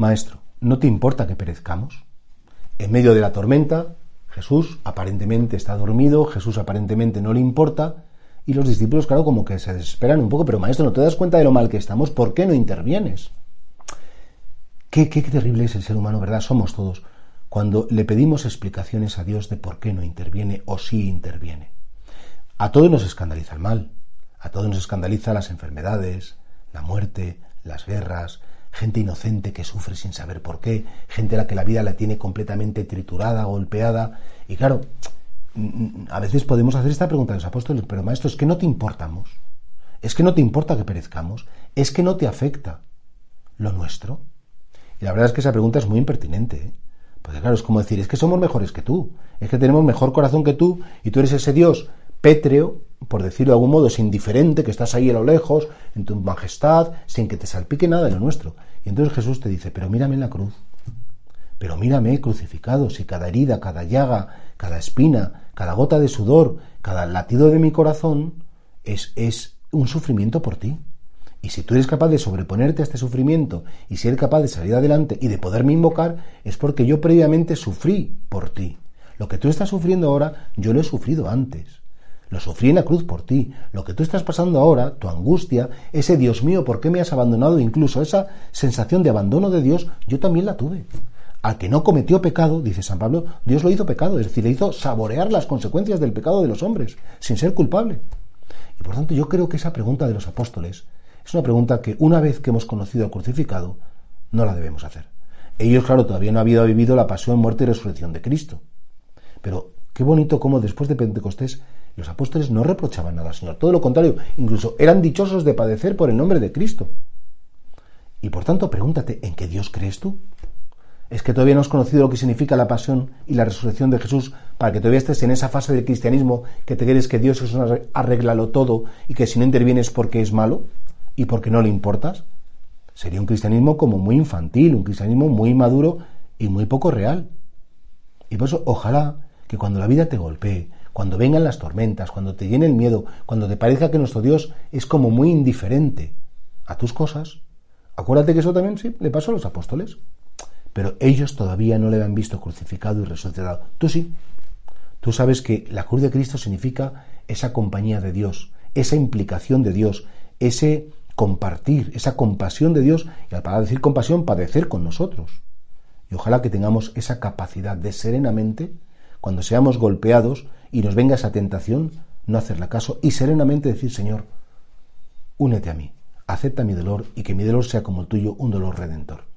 Maestro, ¿no te importa que perezcamos? En medio de la tormenta, Jesús aparentemente está dormido, Jesús aparentemente no le importa, y los discípulos, claro, como que se desesperan un poco, pero maestro, ¿no te das cuenta de lo mal que estamos? ¿Por qué no intervienes? Qué, qué, terrible es el ser humano, ¿verdad? Somos todos. Cuando le pedimos explicaciones a Dios de por qué no interviene o sí interviene. A todos nos escandaliza el mal, a todos nos escandaliza las enfermedades, la muerte, las guerras, gente inocente que sufre sin saber por qué, gente a la que la vida la tiene completamente triturada, golpeada. Y claro, a veces podemos hacer esta pregunta a los apóstoles, pero maestro, es que no te importamos, es que no te importa que perezcamos, es que no te afecta lo nuestro. Y la verdad es que esa pregunta es muy impertinente, ¿eh? porque claro, es como decir, es que somos mejores que tú, es que tenemos mejor corazón que tú y tú eres ese Dios pétreo, por decirlo de algún modo, es indiferente, que estás ahí a lo lejos, en tu majestad, sin que te salpique nada de lo nuestro. Y entonces Jesús te dice, pero mírame en la cruz, pero mírame crucificado, si cada herida, cada llaga, cada espina, cada gota de sudor, cada latido de mi corazón es, es un sufrimiento por ti. Y si tú eres capaz de sobreponerte a este sufrimiento y si eres capaz de salir adelante y de poderme invocar, es porque yo previamente sufrí por ti. Lo que tú estás sufriendo ahora, yo lo he sufrido antes. Lo sufrí en la cruz por ti. Lo que tú estás pasando ahora, tu angustia, ese Dios mío, ¿por qué me has abandonado? Incluso esa sensación de abandono de Dios, yo también la tuve. Al que no cometió pecado, dice San Pablo, Dios lo hizo pecado, es decir, le hizo saborear las consecuencias del pecado de los hombres, sin ser culpable. Y por tanto yo creo que esa pregunta de los apóstoles es una pregunta que una vez que hemos conocido al crucificado, no la debemos hacer. Ellos, claro, todavía no habían vivido la pasión, muerte y resurrección de Cristo. Pero qué bonito cómo después de Pentecostés los apóstoles no reprochaban nada al Señor. Todo lo contrario, incluso eran dichosos de padecer por el nombre de Cristo. Y por tanto, pregúntate, ¿en qué Dios crees tú? es que todavía no has conocido lo que significa la pasión y la resurrección de Jesús para que todavía estés en esa fase del cristianismo que te crees que Dios es un arreglalo todo y que si no intervienes porque es malo y porque no le importas. Sería un cristianismo como muy infantil, un cristianismo muy maduro y muy poco real. Y por eso ojalá que cuando la vida te golpee, cuando vengan las tormentas, cuando te llene el miedo, cuando te parezca que nuestro Dios es como muy indiferente a tus cosas, acuérdate que eso también sí le pasó a los apóstoles pero ellos todavía no le habían visto crucificado y resucitado. Tú sí. Tú sabes que la cruz de Cristo significa esa compañía de Dios, esa implicación de Dios, ese compartir, esa compasión de Dios, y al para decir compasión, padecer con nosotros. Y ojalá que tengamos esa capacidad de serenamente, cuando seamos golpeados y nos venga esa tentación, no hacerle caso y serenamente decir, Señor, únete a mí, acepta mi dolor y que mi dolor sea como el tuyo, un dolor redentor.